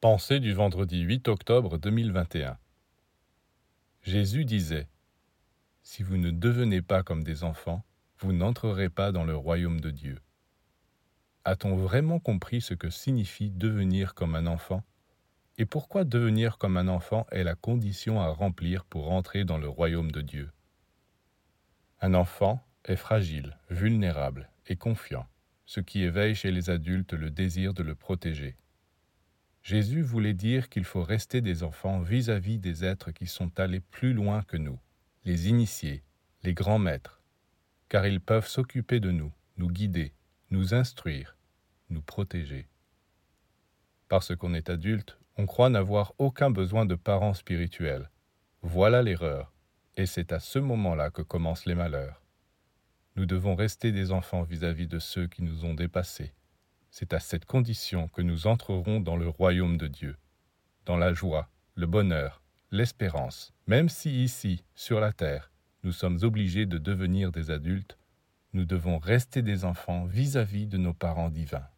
Pensée du vendredi 8 octobre 2021 Jésus disait Si vous ne devenez pas comme des enfants, vous n'entrerez pas dans le royaume de Dieu. A-t-on vraiment compris ce que signifie devenir comme un enfant? Et pourquoi devenir comme un enfant est la condition à remplir pour entrer dans le royaume de Dieu? Un enfant est fragile, vulnérable et confiant, ce qui éveille chez les adultes le désir de le protéger. Jésus voulait dire qu'il faut rester des enfants vis-à-vis des êtres qui sont allés plus loin que nous, les initiés, les grands maîtres, car ils peuvent s'occuper de nous, nous guider, nous instruire, nous protéger. Parce qu'on est adulte, on croit n'avoir aucun besoin de parents spirituels. Voilà l'erreur, et c'est à ce moment-là que commencent les malheurs. Nous devons rester des enfants vis-à-vis de ceux qui nous ont dépassés, c'est à cette condition que nous entrerons dans le royaume de Dieu, dans la joie, le bonheur, l'espérance. Même si ici, sur la terre, nous sommes obligés de devenir des adultes, nous devons rester des enfants vis-à-vis de nos parents divins.